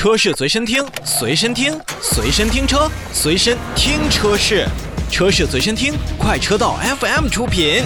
车市随身听，随身听，随身听车，随身听车市，车市随身听，快车道 FM 出品。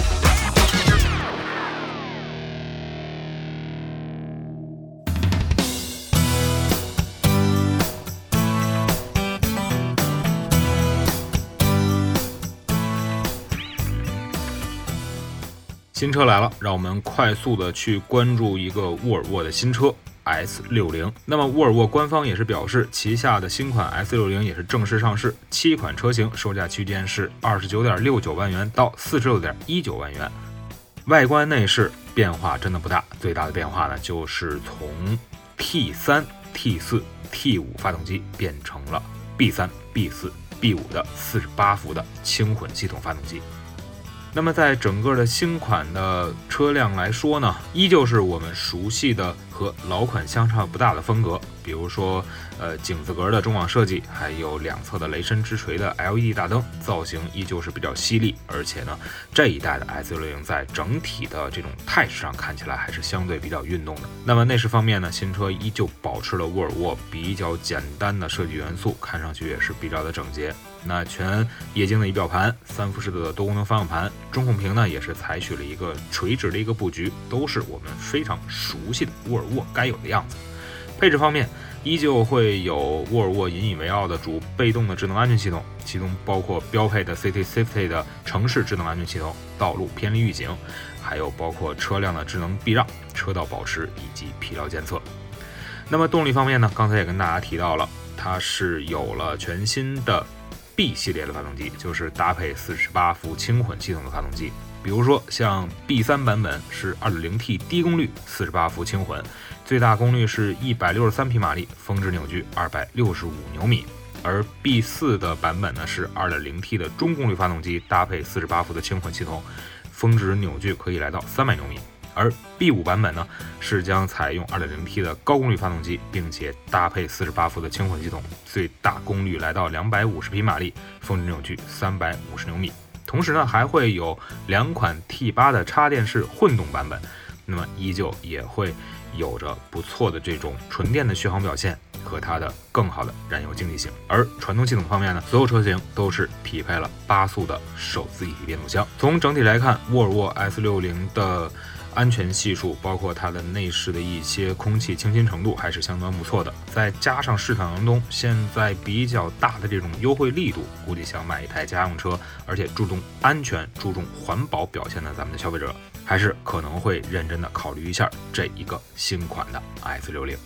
新车来了，让我们快速的去关注一个沃尔沃的新车 S 六零。那么沃尔沃官方也是表示，旗下的新款 S 六零也是正式上市，七款车型售价区间是二十九点六九万元到四十六点一九万元。外观内饰变化真的不大，最大的变化呢就是从 T 三、T 四、T 五发动机变成了 B 三、B 四、B 五的四十八伏的轻混系统发动机。那么，在整个的新款的车辆来说呢，依旧是我们熟悉的和老款相差不大的风格，比如说，呃，井字格的中网设计，还有两侧的雷神之锤的 LED 大灯，造型依旧是比较犀利。而且呢，这一代的 S60 在整体的这种态势上看起来还是相对比较运动的。那么内饰方面呢，新车依旧保持了沃尔沃比较简单的设计元素，看上去也是比较的整洁。那全液晶的仪表盘，三辐式的多功能方向盘，中控屏呢也是采取了一个垂直的一个布局，都是我们非常熟悉的沃尔沃该有的样子。配置方面，依旧会有沃尔沃引以为傲的主被动的智能安全系统，其中包括标配的 City Safety 的城市智能安全系统、道路偏离预警，还有包括车辆的智能避让、车道保持以及疲劳监测。那么动力方面呢，刚才也跟大家提到了，它是有了全新的。B 系列的发动机就是搭配四十八伏轻混系统的发动机，比如说像 B 三版本是 2.0T 低功率四十八伏轻混，最大功率是一百六十三匹马力，峰值扭矩二百六十五牛米；而 B 四的版本呢是 2.0T 的中功率发动机，搭配四十八伏的轻混系统，峰值扭矩可以来到三百牛米。而 B 五版本呢，是将采用 2.0T 的高功率发动机，并且搭配48伏的轻混系统，最大功率来到250匹马力，峰值扭矩350牛米。同时呢，还会有两款 T8 的插电式混动版本，那么依旧也会有着不错的这种纯电的续航表现和它的更好的燃油经济性。而传动系统方面呢，所有车型都是匹配了八速的手自一体变速箱。从整体来看，沃尔沃 S60 的安全系数，包括它的内饰的一些空气清新程度，还是相当不错的。再加上市场当中现在比较大的这种优惠力度，估计想买一台家用车，而且注重安全、注重环保表现的咱们的消费者，还是可能会认真的考虑一下这一个新款的 S60。